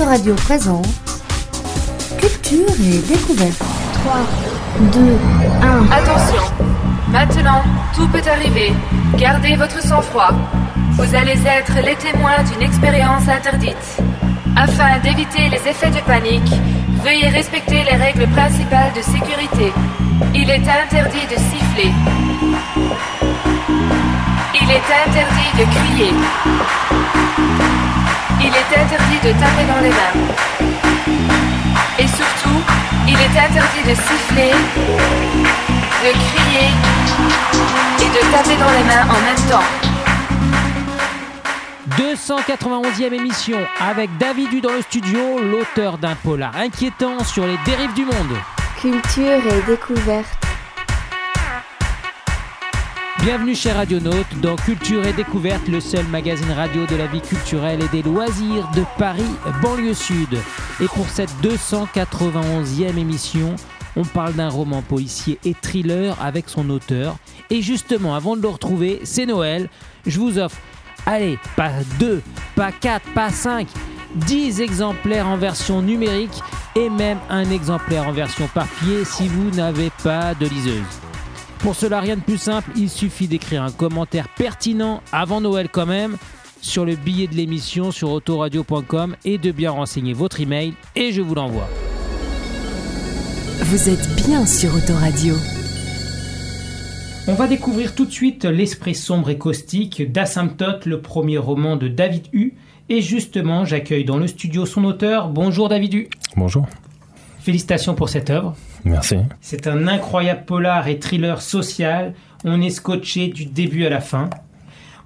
Autoradio présente Culture et découverte. 3, 2, 1. Attention, maintenant, tout peut arriver. Gardez votre sang-froid. Vous allez être les témoins d'une expérience interdite. Afin d'éviter les effets de panique, veuillez respecter les règles principales de sécurité. Il est interdit de siffler. Il est interdit de crier. Il est interdit de taper dans les mains. Et surtout, il est interdit de siffler, de crier et de taper dans les mains en même temps. 291e émission avec David Du dans le studio, l'auteur d'un polar inquiétant sur les dérives du monde. Culture et découverte. Bienvenue chez Radionautes dans Culture et Découverte, le seul magazine radio de la vie culturelle et des loisirs de Paris, banlieue sud. Et pour cette 291e émission, on parle d'un roman policier et thriller avec son auteur. Et justement, avant de le retrouver, c'est Noël. Je vous offre, allez, pas 2, pas 4, pas 5, 10 exemplaires en version numérique et même un exemplaire en version papier si vous n'avez pas de liseuse. Pour cela, rien de plus simple, il suffit d'écrire un commentaire pertinent avant Noël quand même sur le billet de l'émission sur autoradio.com et de bien renseigner votre email et je vous l'envoie. Vous êtes bien sur Autoradio. On va découvrir tout de suite L'esprit sombre et caustique d'Asymptote, le premier roman de David Hu. Et justement, j'accueille dans le studio son auteur. Bonjour David Hu. Bonjour. Félicitations pour cette œuvre. Merci. C'est un incroyable polar et thriller social. On est scotché du début à la fin.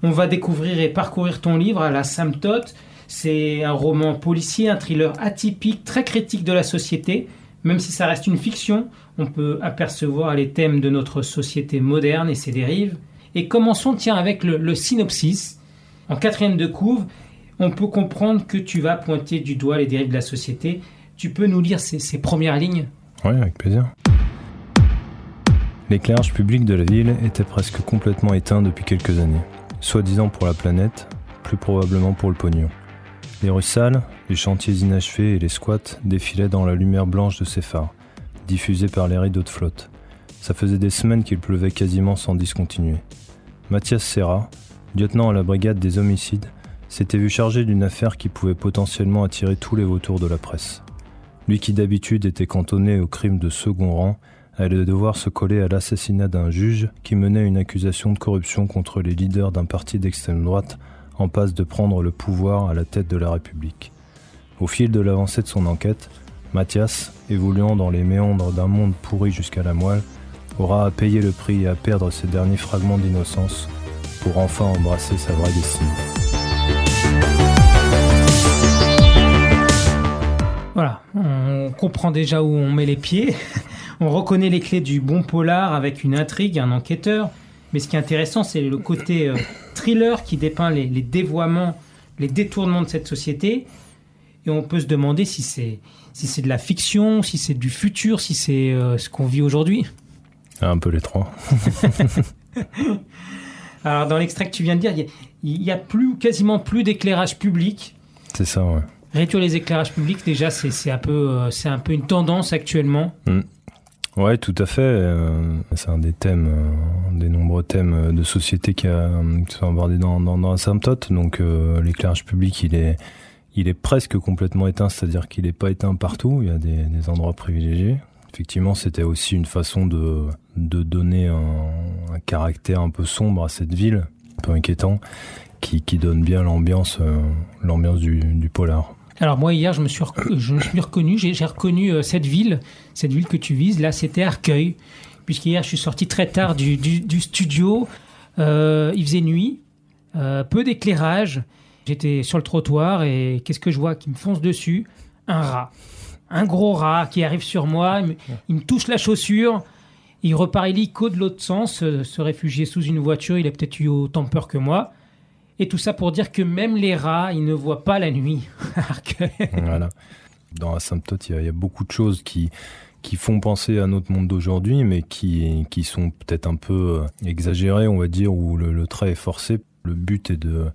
On va découvrir et parcourir ton livre à la Symptote. C'est un roman policier, un thriller atypique, très critique de la société. Même si ça reste une fiction, on peut apercevoir les thèmes de notre société moderne et ses dérives. Et commençons, tiens, avec le, synopsis. En quatrième de couve, on peut comprendre que tu vas pointer du doigt les dérives de la société. Tu peux nous lire ces premières lignes? Oui, avec plaisir. L'éclairage public de la ville était presque complètement éteint depuis quelques années. Soi-disant pour la planète, plus probablement pour le pognon. Les rues sales, les chantiers inachevés et les squats défilaient dans la lumière blanche de ces phares, diffusés par les rideaux de flotte. Ça faisait des semaines qu'il pleuvait quasiment sans discontinuer. Mathias Serra, lieutenant à la brigade des homicides, s'était vu chargé d'une affaire qui pouvait potentiellement attirer tous les vautours de la presse. Lui qui d'habitude était cantonné au crime de second rang, allait devoir se coller à l'assassinat d'un juge qui menait une accusation de corruption contre les leaders d'un parti d'extrême droite en passe de prendre le pouvoir à la tête de la République. Au fil de l'avancée de son enquête, Mathias, évoluant dans les méandres d'un monde pourri jusqu'à la moelle, aura à payer le prix et à perdre ses derniers fragments d'innocence pour enfin embrasser sa vraie destinée. Voilà, on comprend déjà où on met les pieds. On reconnaît les clés du bon polar avec une intrigue, un enquêteur. Mais ce qui est intéressant, c'est le côté euh, thriller qui dépeint les, les dévoiements, les détournements de cette société. Et on peut se demander si c'est si c'est de la fiction, si c'est du futur, si c'est euh, ce qu'on vit aujourd'hui. Un peu les trois. Alors dans l'extrait que tu viens de dire, il y a, y a plus quasiment plus d'éclairage public. C'est ça, ouais. Réduire les éclairages publics, déjà, c'est un peu euh, un peu une tendance actuellement. Ouais, tout à fait. euh, c'est un des thèmes, euh, des nombreux thèmes de société qui, sont abordés dans, dans, dans Asymptote. Donc, l'éclairage public, il est, il est presque complètement éteint, c'est-à-dire qu'il n'est pas éteint partout. Il y a des, endroits privilégiés. Effectivement, c'était aussi une façon de, de donner un, caractère un peu sombre à cette ville, un peu inquiétant, qui, qui donne bien l'ambiance, l'ambiance du polar. Alors moi hier, je me suis, je me suis reconnu, j'ai reconnu euh, cette ville, cette ville que tu vises. Là, c'était Arcueil, puisqu'hier, je suis sorti très tard du, studio. Euh, il faisait nuit, euh, peu d'éclairage. J'étais sur le trottoir et qu'est-ce que je vois qui me fonce dessus? Un rat, un gros rat qui arrive sur moi. Il me, touche la chaussure. Il repart illico de l'autre sens, se réfugier sous une voiture. Il a peut-être eu autant peur que moi. Et tout ça pour dire que même les rats, ils ne voient pas la nuit. Voilà. Dans Asymptote, il y, a- il y a beaucoup de choses qui, qui font penser à notre monde d'aujourd'hui, mais qui, qui sont peut-être un peu euh, exagérées, on va dire, où le, le trait est forcé. Le but est de,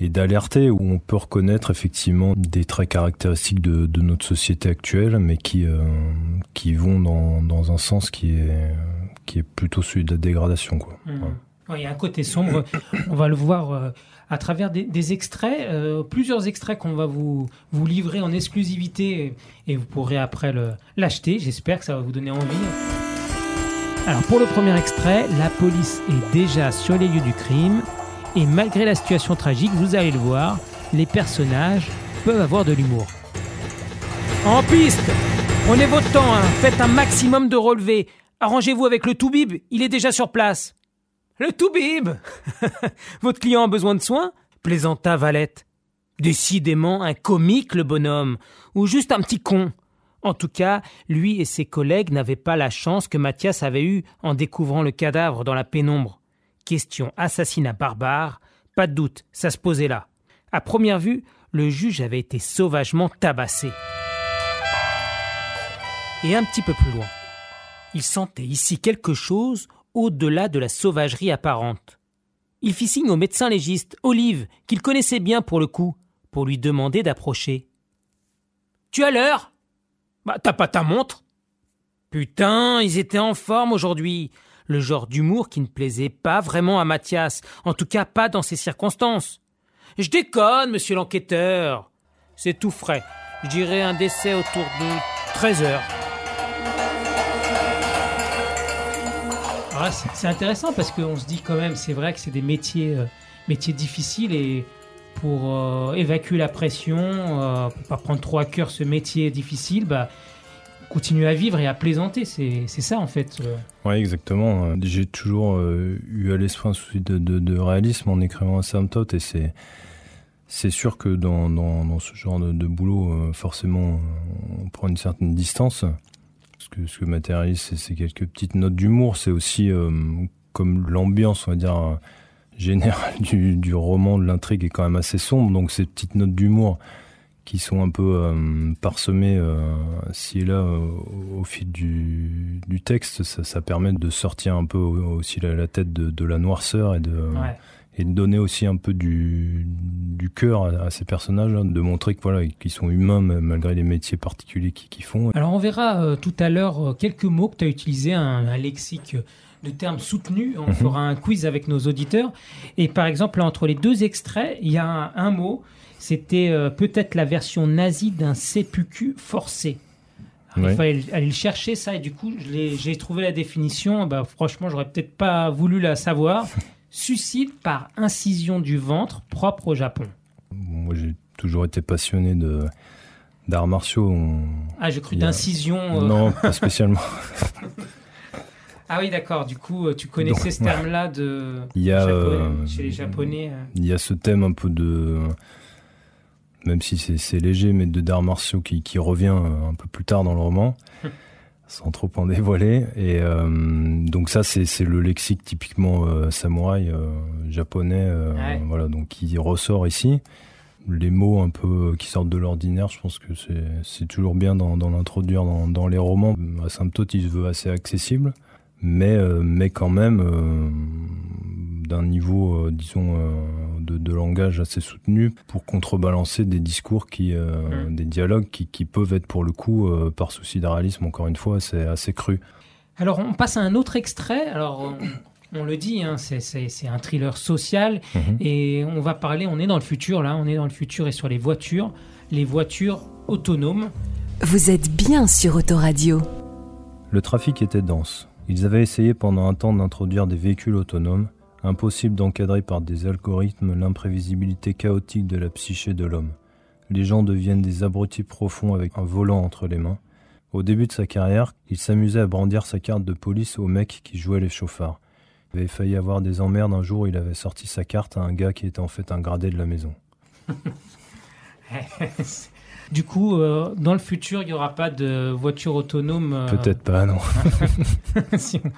et d'alerter où on peut reconnaître effectivement des traits caractéristiques de, de notre société actuelle, mais qui euh, qui vont dans, dans un sens qui est qui est plutôt celui de la dégradation quoi. Ouais. Ouais, Il y a un côté sombre. on va le voir euh, à travers des, extraits, euh, plusieurs extraits qu'on va vous, vous livrer en exclusivité et vous pourrez après l'acheter. J'espère que ça va vous donner envie. Alors pour le premier extrait, la police est déjà sur les lieux du crime et malgré la situation tragique, vous allez le voir, les personnages peuvent avoir de l'humour. En piste Prenez votre temps, hein. faites un maximum de relevés. Arrangez-vous avec le Toubib, il est déjà sur place. Le Toubib Votre client a besoin de soins? Plaisanta Valette. Décidément un comique, le bonhomme, ou juste un petit con. En tout cas, lui et ses collègues n'avaient pas la chance que Mathias avait eue en découvrant le cadavre dans la pénombre. Question assassinat barbare, pas de doute, ça se posait là. À première vue, le juge avait été sauvagement tabassé. Et un petit peu plus loin, il sentait ici quelque chose au-delà de la sauvagerie apparente. Il fit signe au médecin légiste, Olive, qu'il connaissait bien pour le coup, pour lui demander d'approcher. Tu as l'heure Bah, t'as pas ta montre Putain, ils étaient en forme aujourd'hui. Le genre d'humour qui ne plaisait pas vraiment à Mathias, en tout cas pas dans ces circonstances. Je déconne, monsieur l'enquêteur. C'est tout frais. Je dirais un décès autour de 13 heures. C'est c'est intéressant parce qu'on se dit quand même, c'est vrai que c'est des métiers, euh, difficiles et pour euh, évacuer la pression, euh, pour pas prendre trop à cœur ce métier difficile, bah, continuer à vivre et à plaisanter. C'est ça en fait. Ouais, exactement. J'ai toujours euh, eu à l'esprit un souci de, réalisme en écrivant Asymptote et c'est sûr que dans, ce genre de, boulot, forcément, on prend une certaine distance. Ce que, ce que matérialise, c'est- quelques petites notes d'humour. C'est aussi euh, comme l'ambiance, on va dire, euh, générale du, roman, de l'intrigue est quand même assez sombre. Donc ces petites notes d'humour qui sont un peu euh, parsemées ci et là au, fil du, texte, ça, permet de sortir un peu au- aussi la, tête de, la noirceur et de. Et de donner aussi un peu du, du cœur à, à ces personnages, de montrer que voilà, qu'ils sont humains malgré les métiers particuliers qu'ils font. Alors on verra euh, tout à l'heure euh, quelques mots que tu as utilisés, un, un lexique de termes soutenus. On Mhm. fera un quiz avec nos auditeurs. Et par exemple, là, entre les deux extraits, il y a un, un mot. C'était euh, peut-être la version nazie d'un CPQ forcé. Alors, Ouais. Il fallait aller le chercher, ça, et du coup, j'ai trouvé la définition. Bah, franchement, j'aurais peut-être pas voulu la savoir. Suicide par incision du ventre propre au Japon. Moi, j'ai toujours été passionné de d'arts martiaux. On- Ah, j'ai cru a- d'incision. euh, Non, pas spécialement. Ah oui, d'accord. Du coup, euh, tu connaissais Donc, ce terme-là de Il y a, Japonais, euh, chez les Japonais. Il y a ce thème un peu de, même si c'est léger, mais de d'arts martiaux qui, qui revient un peu plus tard dans le roman, sans trop en dévoiler. Et euh, donc ça, c'est le lexique typiquement euh, samouraï euh, japonais, Ouais. voilà, donc qui ressort ici. Les mots un peu qui sortent de l'ordinaire, je pense que c'est toujours bien d'en d'en introduire dans, dans les romans. Asymptote, il se veut assez accessible, mais mais quand même d'un niveau, disons, de, de langage assez soutenu pour contrebalancer des discours qui, euh, Mm. des dialogues qui, qui peuvent être pour le coup, euh, par souci de réalisme, encore une fois, assez, assez cru. Alors, on passe à un autre extrait. Alors, on, le dit, hein, c'est- c'est c'est un thriller social. Mhm. Et on va parler, on est dans le futur, là. On est dans le futur et sur les voitures. Les voitures autonomes. Vous êtes bien sur Autoradio. Le trafic était dense. Ils avaient essayé pendant un temps d'introduire des véhicules autonomes, impossible d'encadrer par des algorithmes l'imprévisibilité chaotique de la psyché de l'homme. Les gens deviennent des abrutis profonds avec un volant entre les mains. Au début de sa carrière, il s'amusait à brandir sa carte de police au mec qui jouait les chauffards. Il avait failli avoir des emmerdes un jour où il avait sorti sa carte à un gars qui était en fait un gradé de la maison. du coup, euh, dans le futur, il n'y aura pas de voiture autonome. euh, Peut-être pas, non. si on-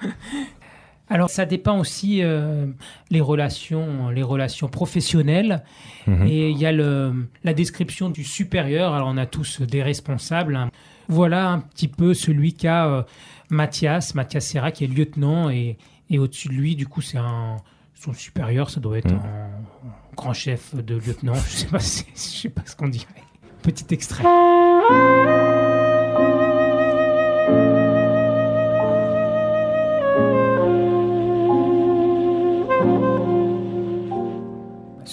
Alors, ça dépend aussi euh, les relations, les relations professionnelles. Mhm. Et il y a le, la description du supérieur. Alors, on a tous des responsables. hein. Voilà un petit peu celui qu'a euh, Mathias, Mathias Serra, qui est lieutenant. Et, et au-dessus de lui, du coup, c'est un, son supérieur. Ça doit être Mhm. un grand chef de lieutenant. Je sais pas, je sais pas ce qu'on dirait. Petit extrait.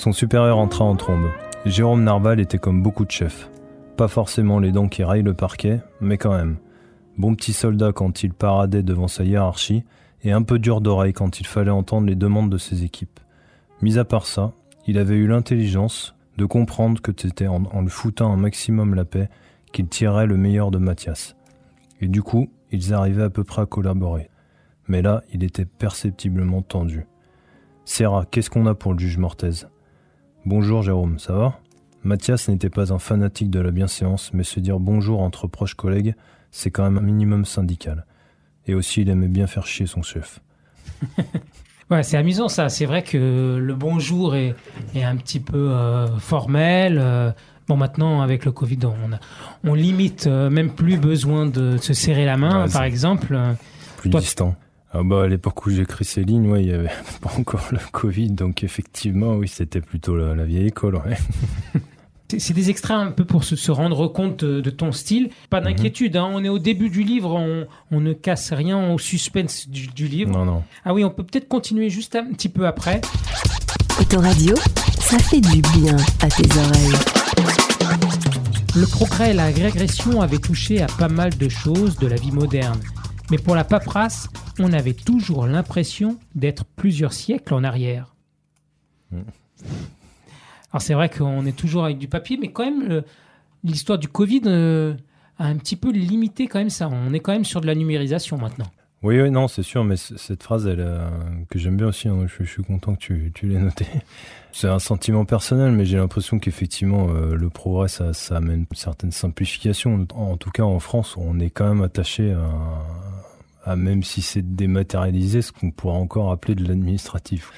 Son supérieur entra en trombe. Jérôme Narval était comme beaucoup de chefs. Pas forcément les dents qui raillent le parquet, mais quand même. Bon petit soldat quand il paradait devant sa hiérarchie, et un peu dur d'oreille quand il fallait entendre les demandes de ses équipes. Mis à part ça, il avait eu l'intelligence de comprendre que c'était en, le foutant un maximum la paix qu'il tirait le meilleur de Mathias. Et du coup, ils arrivaient à peu près à collaborer. Mais là, il était perceptiblement tendu. Serra, qu'est-ce qu'on a pour le juge Mortaise Bonjour Jérôme, ça va? Mathias n'était pas un fanatique de la bienséance, mais se dire bonjour entre proches collègues, c'est quand même un minimum syndical. Et aussi, il aimait bien faire chier son chef. Ouais, c'est amusant ça. C'est vrai que le bonjour est, est un petit peu euh, formel. euh, bon, maintenant, avec le Covid, on, a- on limite euh, même plus besoin de se serrer la main, Ouais, par exemple. Plus Toi- distant. Ah bah à l'époque où j'ai écrit ces lignes, ouais, il y avait pas encore le Covid, donc effectivement, oui, c'était plutôt la, la vieille école. Ouais. C'est des extraits un peu pour se, se rendre compte de, de ton style. Pas Mhm. d'inquiétude, hein, on est au début du livre, on, on ne casse rien au suspense du, du livre. Non, non. Ah oui, on peut peut-être continuer juste un petit peu après. Autoradio, ça fait du bien à tes oreilles. Le progrès et la régression avaient touché à pas mal de choses de la vie moderne. Mais pour la paperasse, on avait toujours l'impression d'être plusieurs siècles en arrière. Mm. Alors c'est vrai qu'on est toujours avec du papier, mais quand même, le- l'histoire du Covid euh, a un petit peu limité quand même ça. On est quand même sur de la numérisation maintenant. Oui, oui, non, c'est sûr, mais cette phrase, elle, euh, que j'aime bien aussi, hein, je, je suis content que tu, tu l'aies notée. C'est un sentiment personnel, mais j'ai l'impression qu'effectivement, euh, le progrès, ça, ça amène une certaine simplification. En, en tout cas, en France, on est quand même attaché à, à même si c'est dématérialisé, ce qu'on pourrait encore appeler de l'administratif.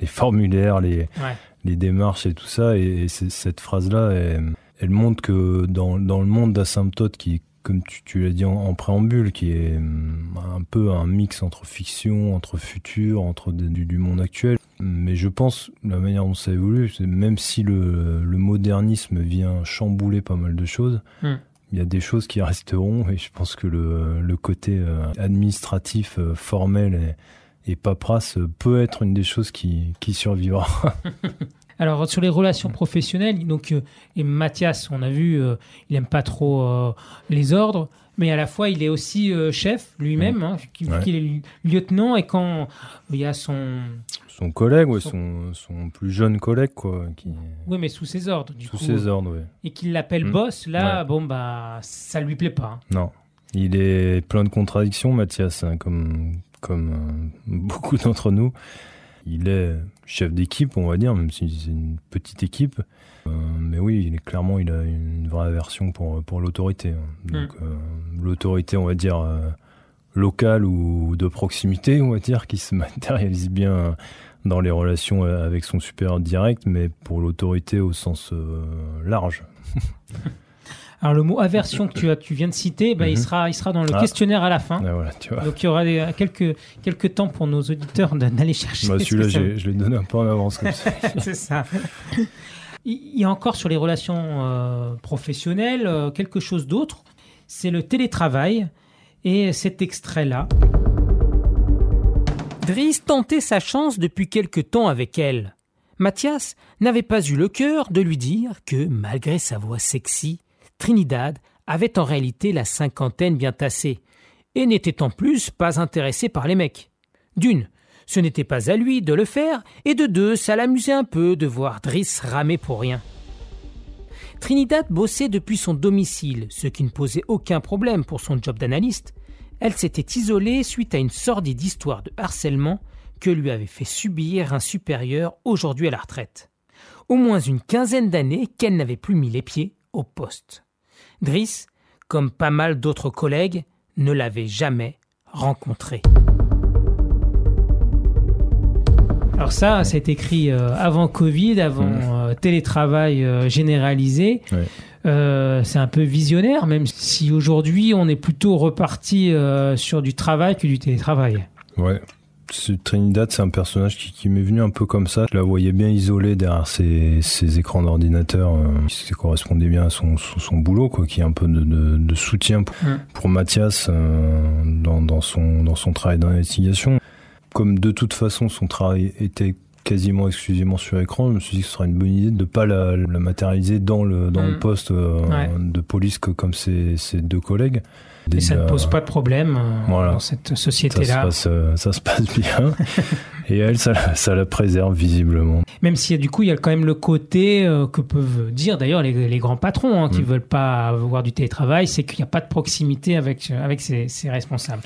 Les formulaires, les, Ouais. les démarches et tout ça. Et, cette phrase-là, elle, elle montre que dans, dans le monde d'Asymptote, qui, comme tu, tu l'as dit en, en préambule, qui est hum, un peu un mix entre fiction, entre futur, entre du, du monde actuel. Mais je pense, la manière dont ça évolue, c'est même si le, le modernisme vient chambouler pas mal de choses, Hmm. Il y a des choses qui resteront. Et je pense que le, le côté euh, administratif, euh, formel et, et paperasse peut être une des choses qui, qui survivra. Alors sur les relations professionnelles, donc euh, et Mathias, on a vu, euh, il aime pas trop euh, les ordres, mais à la fois il est aussi chef lui-même, hein, Ouais. qu'il est lieutenant et quand il y a son, Son collègue, ouais, Son- son, son plus jeune collègue, quoi, qui, oui mais sous ses ordres du sous coup, ses ordres, ouais. et qu'il l'appelle Hmm. boss, là Ouais. bon bah ça lui plaît pas. hein. Non. Il est plein de contradictions, Mathias, hein, comme, comme beaucoup d'entre nous. Il est chef d'équipe, on va dire, même si c'est une petite équipe. Euh, mais oui, il est clairement, il a une vraie aversion pour, pour l'autorité. Donc, euh, l'autorité, on va dire, euh, locale ou de proximité, on va dire, qui se matérialise bien dans les relations avec son supérieur direct, mais pour l'autorité au sens large. Alors le mot aversion que tu, as, tu viens de citer, bah, il, Mhm. sera, il sera dans le Ah. questionnaire à la fin. Ah, voilà, tu vois. Donc il y aura des- quelques, quelques temps pour nos auditeurs d'aller chercher. Bah, celui-là, ça je l'ai donné un peu en avance comme ça. C'est ça. Il y a encore sur les relations euh, professionnelles euh, quelque chose d'autre. C'est le télétravail et cet extrait-là. Driss tentait sa chance depuis quelque temps avec elle. Mathias n'avait pas eu le cœur de lui dire que, malgré sa voix sexy, Trinidad avait en réalité la cinquantaine bien tassée et n'était en plus pas intéressé par les mecs. D'une, ce n'était pas à lui de le faire, et de deux, ça l'amusait un peu de voir Driss ramer pour rien. Trinidad bossait depuis son domicile, ce qui ne posait aucun problème pour son job d'analyste. Elle s'était isolée suite à une sordide histoire de harcèlement que lui avait fait subir un supérieur aujourd'hui à la retraite. Au moins une quinzaine d'années qu'elle n'avait plus mis les pieds au poste. Driss, comme pas mal d'autres collègues, ne l'avait jamais rencontré. Alors ça, ça a été écrit euh, avant Covid, avant Mhm. euh, télétravail euh, généralisé. Ouais. Euh, c'est un peu visionnaire, même si aujourd'hui on est plutôt reparti sur du travail que du télétravail. Ouais. Trinidad, c'est un personnage qui, qui m'est venu un peu comme ça. Je la voyais bien isolée derrière ses, ses écrans d'ordinateur, euh, qui correspondait bien à son, son, son, boulot, quoi, qui est un peu de, de, de soutien pour, Mm. pour Mathias euh, dans, dans, son, dans son travail d'investigation. Comme de toute façon son travail était quasiment exclusivement sur écran, je me suis dit que ce serait une bonne idée de ne pas la, la matérialiser dans le, dans Mm. le poste euh, Ouais. de police que, comme ses, ses deux collègues. Et ça ne pose pas de problème euh, Voilà. dans cette société-là. euh, ça se passe bien. Et elle, ça, la- ça la préserve visiblement. Même si du coup, il y a quand même le côté euh, que peuvent dire d'ailleurs les, les grands patrons hein, qui Mm. veulent pas avoir du télétravail, c'est qu'il n'y a pas de proximité avec, euh, avec ses, ses responsables.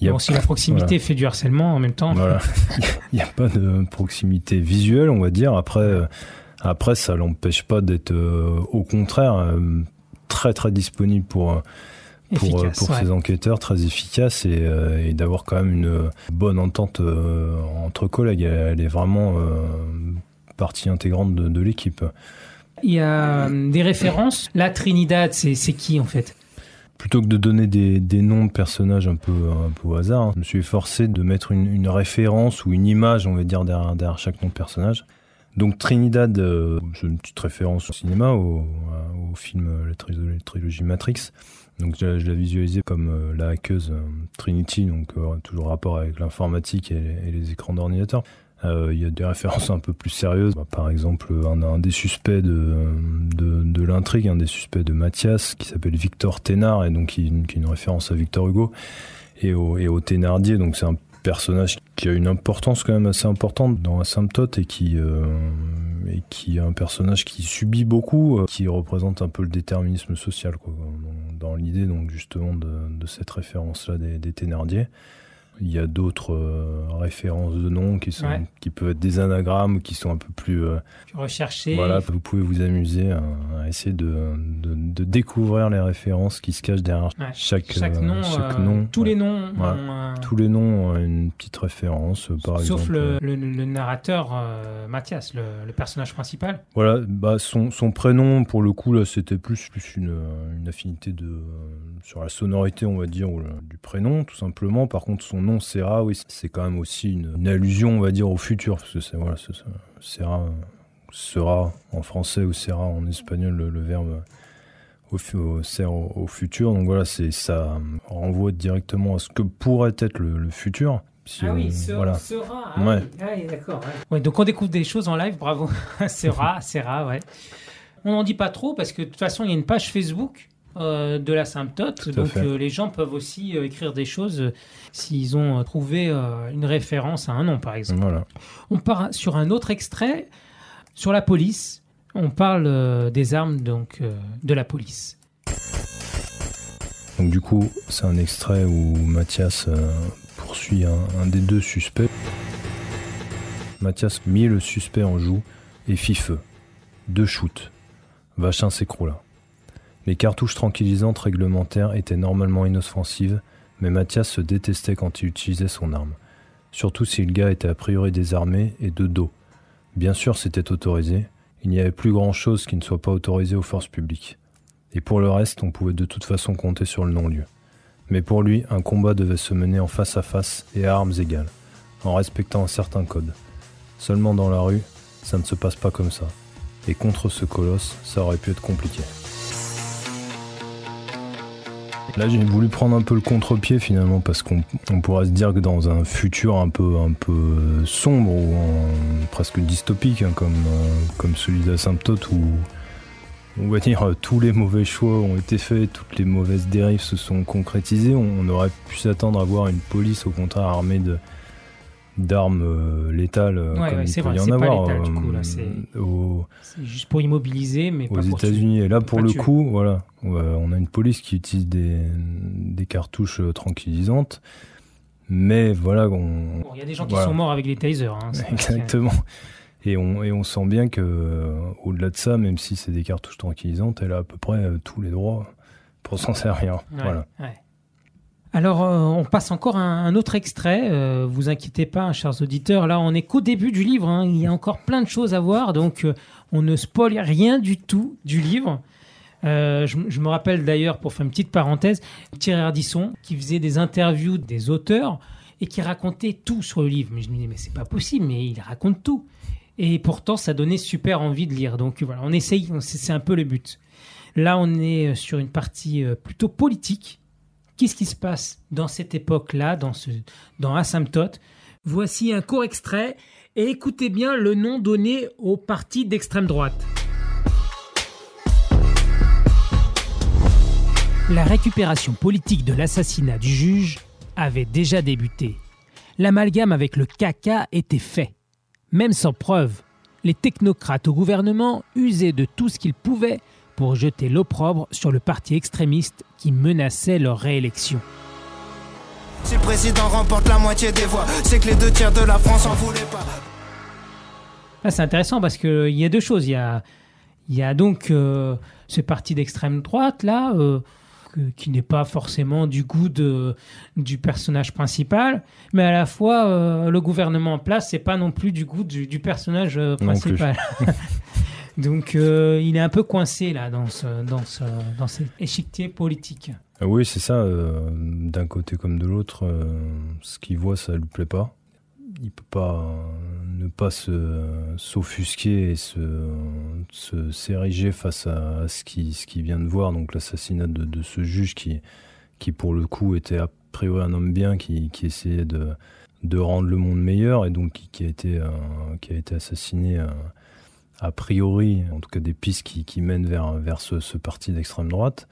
Il y a, Bon, si la proximité fait du harcèlement en même temps, voilà. Il n'y a pas de proximité visuelle, on va dire. Après, euh, après ça l'empêche pas d'être, euh, au contraire, euh, très très disponible pour, euh, pour, euh, efficace. pour ouais. ces enquêteurs, très efficace et, euh, et d'avoir quand même une euh, bonne entente euh, entre collègues. Elle, elle est vraiment partie intégrante de, de l'équipe. Il y a des références. La Trinidad, c'est qui en fait? Plutôt que de donner des, des noms de personnages un peu, un peu au hasard, hein, je me suis efforcé de mettre une, une référence ou une image, on va dire, derrière, derrière chaque nom de personnage. Donc Trinidad, euh, c'est une petite référence au cinéma, au, au film la trilogie Matrix. Donc je, je l'ai visualisé comme euh, la hackeuse euh, Trinity, donc euh, toujours rapport avec l'informatique et, les écrans d'ordinateur. Il y a des références un peu plus sérieuses. Bah, par exemple, un, des suspects de, de, l'intrigue, un des suspects de Mathias, qui s'appelle Victor Thénard, et donc qui, qui est une référence à Victor Hugo, et au, et au Thénardier. Donc c'est un personnage qui a une importance quand même assez importante dans Asymptote et qui, euh, et qui est un personnage qui subit beaucoup, euh, qui représente un peu le déterminisme social, dans, l'idée justement de, cette référence-là des Thénardier. Il y a d'autres euh, références de noms qui, sont, Ouais. qui peuvent être des anagrammes, qui sont un peu plus... euh, Rechercher. voilà, vous pouvez vous amuser à, à essayer de, de, de découvrir les références qui se cachent derrière Ouais. chaque, Chaque euh, nom, chaque euh, nom. tous Ouais. les noms ont Tous les noms ont une petite référence, par Sauf exemple. le, le, le narrateur Mathias, le, le personnage principal. Voilà, bah son, son prénom, pour le coup, là, c'était plus, plus une, une affinité de, sur la sonorité, on va dire, du prénom, tout simplement. Par contre, son nom, Serra, oui, c'est quand même aussi une, une allusion, on va dire, au futur, parce que c'est, voilà, c'est, c'est- Serra, sera en français ou Serra en espagnol, le, le verbe au, au- sert au, au futur. Donc voilà, c'est, ça renvoie directement à ce que pourrait être le, le futur. Si ah oui, sera, voilà. sera. Ah Ouais. oui, ah oui, d'accord. Ouais. Ouais, donc on découvre des choses en live, bravo. sera, sera, ouais. On n'en dit pas trop parce que de toute façon, il y a une page Facebook euh, de l'asymptote. Tout à Donc euh, les gens peuvent aussi euh, écrire des choses s'ils ont trouvé une référence à un nom, par exemple. Voilà. On part sur un autre extrait sur la police. On parle des armes donc de la police. Donc du coup, c'est un extrait où Mathias poursuit un, un des deux suspects. Mathias mit le suspect en joue et fit feu. Deux shoots. Vachin s'écroula. Les cartouches tranquillisantes réglementaires étaient normalement inoffensives, mais Mathias se détestait quand il utilisait son arme. Surtout si le gars était a priori désarmé et de dos. Bien sûr, c'était autorisé. Il n'y avait plus grand chose qui ne soit pas autorisé aux forces publiques. Et pour le reste, on pouvait de toute façon compter sur le non-lieu. Mais pour lui, un combat devait se mener en face à face et à armes égales, en respectant un certain code. Seulement dans la rue, ça ne se passe pas comme ça. Et contre ce colosse, ça aurait pu être compliqué. Là, j'ai voulu prendre un peu le contre-pied finalement parce qu'on on pourrait se dire que dans un futur un peu un peu sombre ou presque dystopique hein, comme euh, comme celui d'Asymptote où on va dire euh, tous les mauvais choix ont été faits, toutes les mauvaises dérives se sont concrétisées, on, on aurait pu s'attendre à voir une police au contraire armée de d'armes euh, létales euh, Ouais, comme ouais, il peut vrai, y en pas avoir létal, du euh, coup, là, c'est- juste pour immobiliser, mais aux pas. États-Unis. Et là, Pas pour le tuer. coup, voilà, on a une police qui utilise des, des cartouches tranquillisantes. Mais voilà, on, Bon, Il y a des gens qui Voilà. sont morts avec des tasers. hein, exactement. Et on, et on sent bien que au-delà de ça, même si c'est des cartouches tranquillisantes, elle a à peu près tous les droits pour s'en servir. Ouais, Voilà. ouais. Alors, euh, on passe encore un, un autre extrait. Euh, vous inquiétez pas, chers auditeurs. Là, on est qu'au début du livre. hein. Il y a encore plein de choses à voir. Donc, euh, on ne spoil rien du tout du livre. Je, je me rappelle d'ailleurs, pour faire une petite parenthèse, Thierry Ardisson, qui faisait des interviews des auteurs. et qui racontait tout sur le livre. Mais je me disais, mais c'est pas possible, mais il raconte tout. Et pourtant, ça donnait super envie de lire. Donc voilà, on essaye, c'est un peu le but. Là, on est sur une partie plutôt politique. Qu'est-ce qui se passe dans cette époque-là, dans, ce, Asymptote? Voici un court extrait et écoutez bien le nom donné au parti d'extrême droite. La récupération politique de l'assassinat du juge avait déjà débuté. L'amalgame avec le caca était fait. Même sans preuve, les technocrates au gouvernement usaient de tout ce qu'ils pouvaient pour jeter l'opprobre sur le parti extrémiste qui menaçait leur réélection. Si le président remporte la moitié des voix, c'est que les deux tiers de la France en voulaient pas. Ah, c'est intéressant parce qu'il y a deux choses. Il y a, il y a donc euh, ce parti d'extrême droite là. Euh, qui n'est pas forcément du goût de, du personnage principal, mais à la fois euh, le gouvernement en place, c'est pas non plus du goût du, personnage euh, principal. Donc euh, il est un peu coincé là dans ce, dans ce, dans cet échiquier politique. Ah oui, c'est ça. D'un côté comme de l'autre, ce qu'il voit, ça lui plaît pas. Il peut pas ne pas s'offusquer et se, se s'ériger face à, ce qu'il ce qui vient de voir, donc l'assassinat de, de, ce juge qui, qui, pour le coup, était a priori un homme bien, qui, qui essayait de, de rendre le monde meilleur et donc qui, a, été, euh, qui a été assassiné euh, a priori, en tout cas des pistes qui, qui mènent vers, vers ce, ce parti d'extrême droite.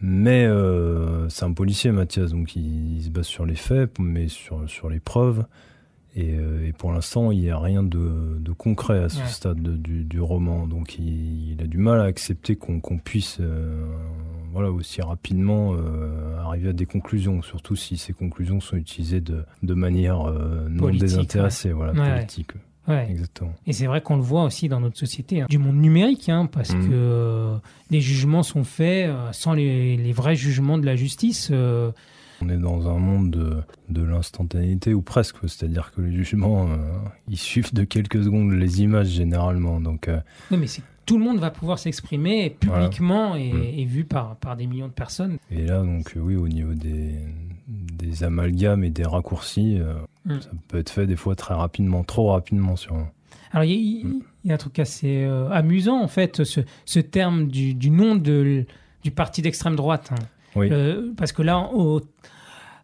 Mais euh, c'est un policier, Mathias, donc il, il, se base sur les faits, mais sur, sur les preuves. Euh, et, pour l'instant, il n'y a rien de, concret à ce stade du, roman. Donc il, a du mal à accepter qu'on puisse euh, voilà, aussi rapidement euh, arriver à des conclusions, surtout si ces conclusions sont utilisées de, manière non désintéressée, voilà, politique. Exactement. Et c'est vrai qu'on le voit aussi dans notre société, hein, du monde numérique, hein, parce mmh. que les jugements sont faits sans les, les, vrais jugements de la justice. On est dans un monde de, de l'instantanéité ou presque, c'est-à-dire que les jugements, euh, ils suivent de quelques secondes les images généralement. Donc, euh, mais tout le monde va pouvoir s'exprimer publiquement mm. et, vu par, par des millions de personnes. Et là, donc, oui, au niveau des, des amalgames et des raccourcis, euh, mm. ça peut être fait des fois très rapidement, trop rapidement sûrement. Alors, il y, a un truc assez amusant, en fait, ce, ce terme du, du nom de, du parti d'extrême droite. Hein. Euh, parce que là, au,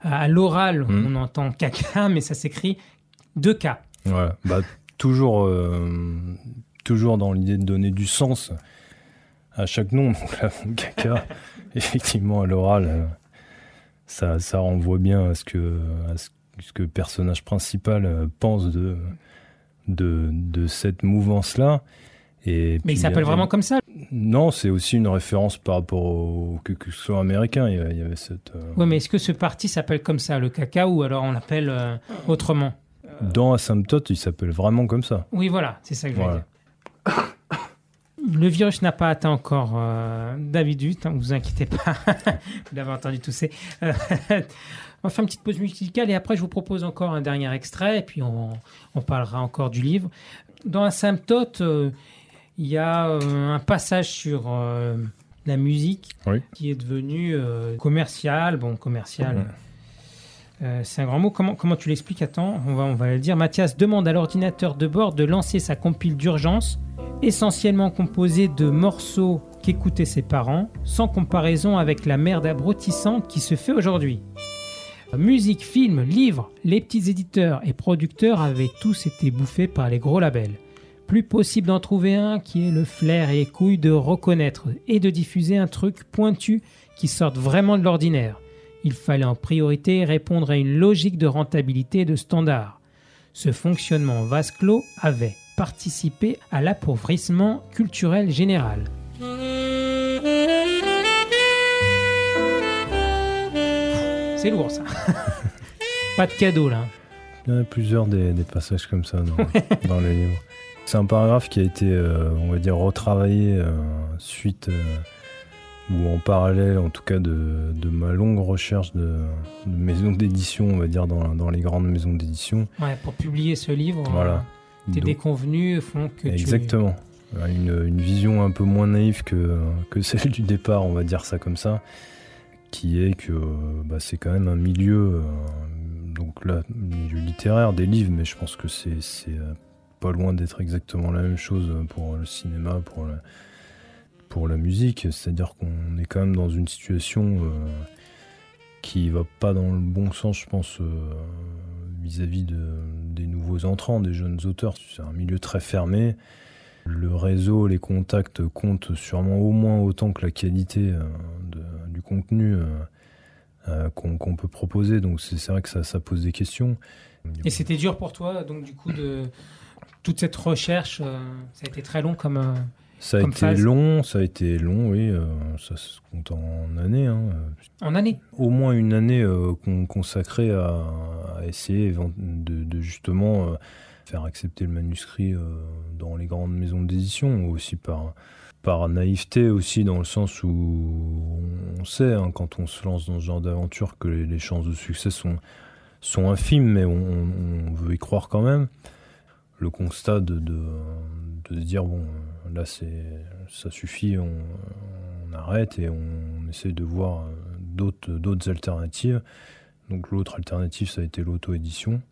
à l'oral, hmm. on entend caca, mais ça s'écrit 2K. Voilà. Bah, toujours, euh, toujours dans l'idée de donner du sens à chaque nom. Donc là, caca, effectivement, à l'oral, euh, ça, ça renvoie bien à ce que, à ce, que le personnage principal pense de, de, de cette mouvance-là. Et Mais il s'appelle vraiment comme ça Non, c'est aussi une référence par rapport au que, que ce soit américain. Il y avait, cette. Euh, Oui, mais est-ce que ce parti s'appelle comme ça, le caca, ou alors on l'appelle euh, autrement? Dans Asymptote, il s'appelle vraiment comme ça. Oui, voilà, c'est ça que je veux dire. Le virus n'a pas atteint encore euh, David Hutt, ne hein, vous inquiétez pas, vous l'avez entendu tousser. on va faire une petite pause musicale et après je vous propose encore un dernier extrait et puis on, on parlera encore du livre. Dans Asymptote, il y a euh, un passage sur euh, la musique qui est devenu euh, commercial. Bon, commercial. c'est un grand mot. Comment, tu l'expliques? Attends, on va, on va le dire. Mathias demande à l'ordinateur de bord de lancer sa compile d'urgence, essentiellement composée de morceaux qu'écoutaient ses parents, sans comparaison avec la merde abrutissante qui se fait aujourd'hui. Musique, film, livres, les petits éditeurs et producteurs avaient tous été bouffés par les gros labels plus possible d'en trouver un qui ait le flair et les couilles de reconnaître et de diffuser un truc pointu qui sorte vraiment de l'ordinaire. Il fallait en priorité répondre à une logique de rentabilité et de standard. Ce fonctionnement vase clos avait participé à l'appauvrissement culturel général. C'est lourd ça. Pas de cadeau là. Il y a plusieurs des, passages comme ça dans, dans le livre. C'est un paragraphe qui a été, euh, on va dire, retravaillé euh, suite euh, ou en parallèle, en tout cas, de, ma longue recherche de, maisons d'édition, on va dire, dans, les grandes maisons d'édition. Ouais, pour publier ce livre, voilà. tes déconvenus font que Exactement. Une, une, vision un peu moins naïve que, que celle du départ, on va dire ça comme ça, qui est que bah, c'est quand même un milieu, donc là, milieu littéraire, des livres, mais je pense que c'est pas loin d'être exactement la même chose pour le cinéma, pour la, pour la musique. C'est-à-dire qu'on est quand même dans une situation qui va pas dans le bon sens, je pense, vis-à-vis de, des nouveaux entrants, des jeunes auteurs. C'est un milieu très fermé. Le réseau, les contacts comptent sûrement au moins autant que la qualité du contenu. Euh, qu'on peut proposer. Donc c'est vrai que ça, pose des questions. Et c'était dur pour toi, donc du coup, de toute cette recherche, euh, ça a été très long comme. Euh, ça a été long, ça a été long, oui. ça se compte en années. Hein. En années Au moins une année consacrée à, essayer de, de justement faire accepter le manuscrit dans les grandes maisons d'édition, aussi par par naïveté aussi, dans le sens où on sait, hein, quand on se lance dans ce genre d'aventure, que les, chances de succès sont, sont infimes, mais on, veut y croire quand même. Le constat de, de, dire, bon, là, c'est, ça suffit, on, arrête et on, essaie de voir d'autres, d'autres alternatives. Donc l'autre alternative, ça a été l'auto-édition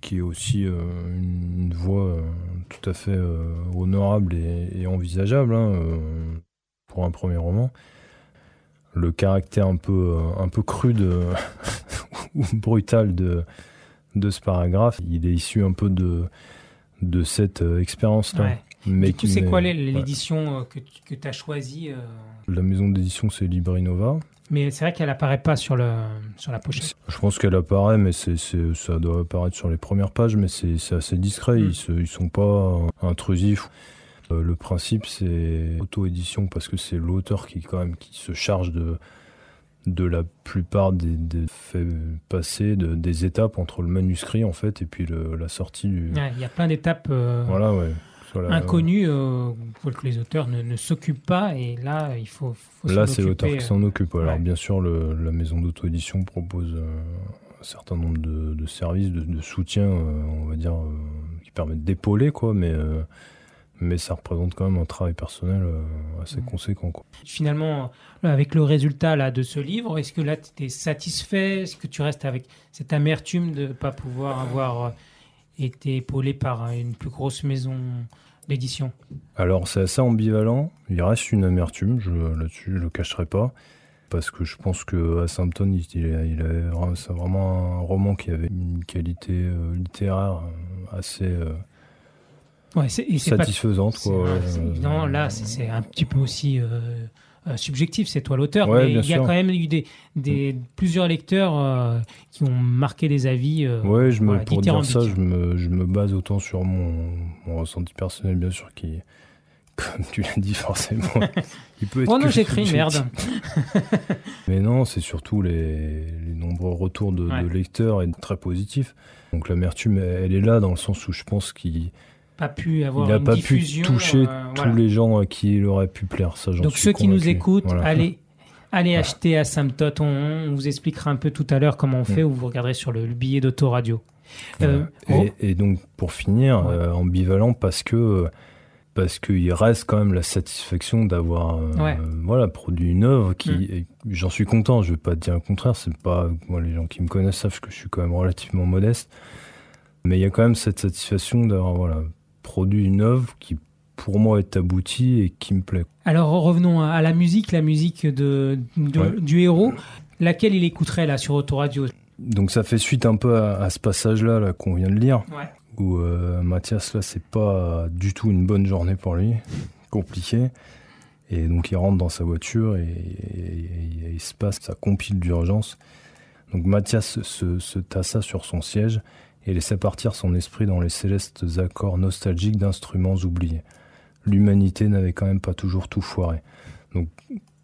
qui est aussi euh, une, voie euh, tout à fait euh, honorable et, envisageable hein, pour un premier roman. Le caractère un peu, un peu cru de, ou brutal de, de ce paragraphe, il est issu un peu de, de cette expérience-là. Mais du coup, c'est quoi l'édition que, que tu as choisie La maison d'édition, c'est Librinova. Mais c'est vrai qu'elle apparaît pas sur, le, sur la pochette. Je pense qu'elle apparaît, mais c'est, ça doit apparaître sur les premières pages, mais c'est, assez discret. Mm. Ils, ne sont pas intrusifs. Euh, le principe, c'est auto-édition parce que c'est l'auteur qui, quand même, qui se charge de, de la plupart des, faits passés, de, des étapes entre le manuscrit, en fait, et puis la sortie du. Il y a plein d'étapes. Euh, voilà, ouais inconnu euh, que les auteurs ne, s'occupent pas et là il faut, là c'est l'auteur qui s'en occupe alors bien sûr la maison d'auto-édition propose euh, un certain nombre de, services de, soutien euh, on va dire qui permettent d'épauler quoi mais mais ça représente quand même un travail personnel assez conséquent. Quoi. Finalement, avec le résultat là, de ce livre, est-ce que là tu es satisfait? Est-ce que tu restes avec cette amertume de ne pas pouvoir avoir été épaulé par une plus grosse maison d'édition? Alors c'est assez ambivalent. Il reste une amertume, je, là-dessus je le cacherai pas. Parce que je pense que Asympton, il, il, avait, c'est vraiment un roman qui avait une qualité euh, littéraire euh, assez euh, ouais, satisfaisante. non, là, c'est un petit peu aussi euh, subjectif, c'est toi l'auteur, mais il y a quand même eu des, des plusieurs lecteurs euh, qui ont marqué des avis. Euh, ouais, je me, pour dire ça, je me, je me, base autant sur mon, mon, ressenti personnel, bien sûr, qui, comme tu l'as dit forcément, il peut être. Oh non, j'écris, merde. mais non, c'est surtout les, les, nombreux retours de, de lecteurs et très positifs. Donc l'amertume, elle est là dans le sens où je pense qu'il pu avoir il n'a pas pu toucher euh, tous les gens à qui il aurait pu plaire. Ça, Donc ceux qui nous écoutent, allez, allez acheter Asymptote. On, vous expliquera un peu tout à l'heure comment on fait, ou vous regarderez sur le, billet d'autoradio. Euh, et, donc pour finir, euh, ambivalent parce que parce qu'il reste quand même la satisfaction d'avoir voilà produit une œuvre qui mm. j'en suis content je vais pas dire le contraire c'est pas moi les gens qui me connaissent savent que je suis quand même relativement modeste. Mais il y a quand même cette satisfaction d'avoir voilà produit une œuvre qui pour moi est aboutie et qui me plaît. Alors revenons à la musique, la musique de, du héros, laquelle il écouterait là sur Autoradio? Donc ça fait suite un peu à, ce passage-là -là, qu'on vient de lire, où euh, Mathias là c'est pas du tout une bonne journée pour lui, compliqué. Et donc il rentre dans sa voiture et, il se passe sa compile d'urgence. Donc Mathias se, se tassa sur son siège et laissait partir son esprit dans les célestes accords nostalgiques d'instruments oubliés. L'humanité n'avait quand même pas toujours tout foiré. Donc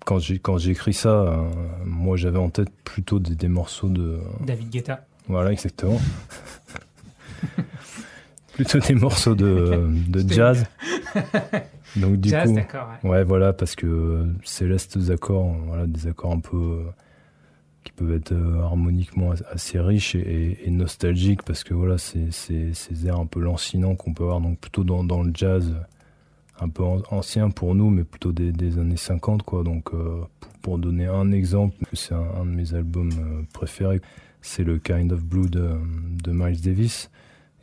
quand j'ai quand j'écris ça, euh, moi j'avais en tête plutôt des, morceaux de David Guetta. Voilà exactement. plutôt des morceaux de, de jazz. Donc du jazz, coup, ouais. ouais. voilà parce que célestes accords, voilà des accords un peu qui peuvent être euh, harmoniquement assez riches et, nostalgiques parce que voilà, c'est ces airs un peu lancinants qu'on peut avoir donc plutôt dans, le jazz un peu ancien pour nous, mais plutôt des, années 50 quoi. Donc euh, pour, donner un exemple, c'est un, de mes albums euh, préférés. c'est le Kind of Blue de, Miles Davis.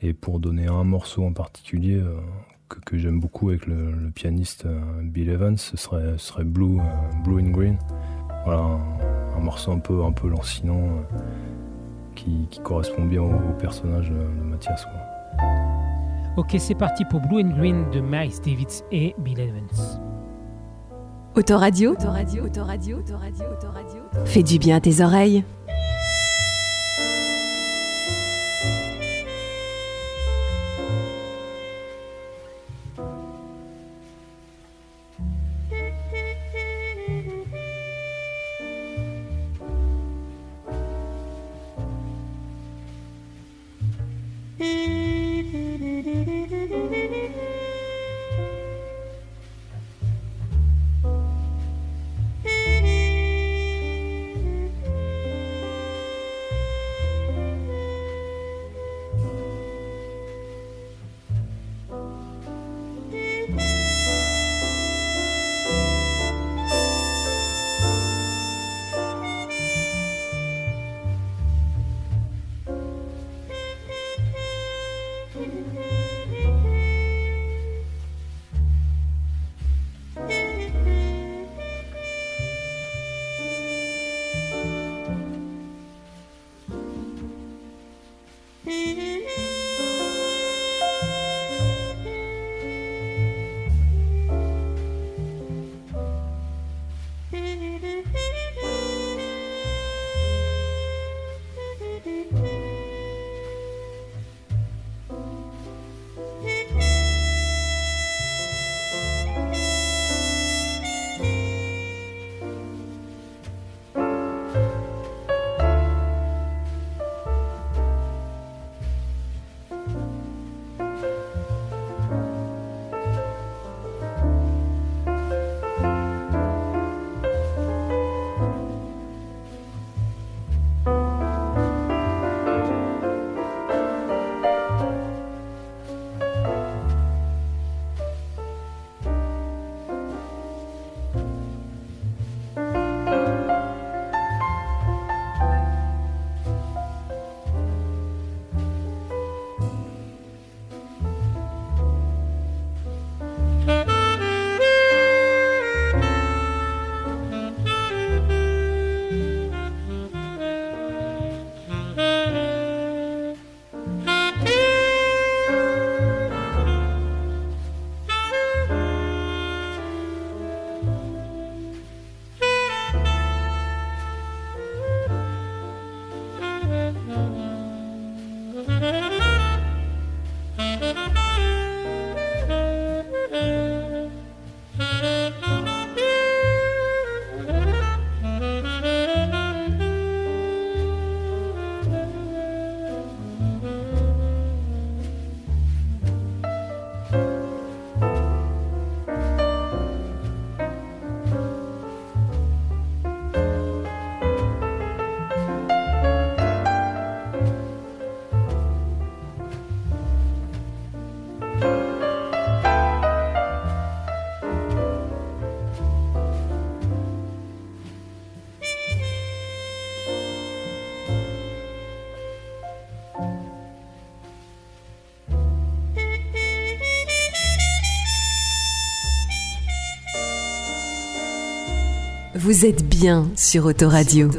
Et pour donner un morceau en particulier que, j'aime beaucoup avec le, pianiste Bill Evans, ce serait, serait Blue, Blue in Green. Voilà, un, morceau un peu, un peu lancinant qui, correspond bien au, personnage de Mathias. Ok, c'est parti pour Blue and Green de Miles Davis et Bill Evans. Autoradio, autoradio, autoradio, autoradio, autoradio. Fais du bien à tes oreilles. Vous êtes bien sur Autoradio.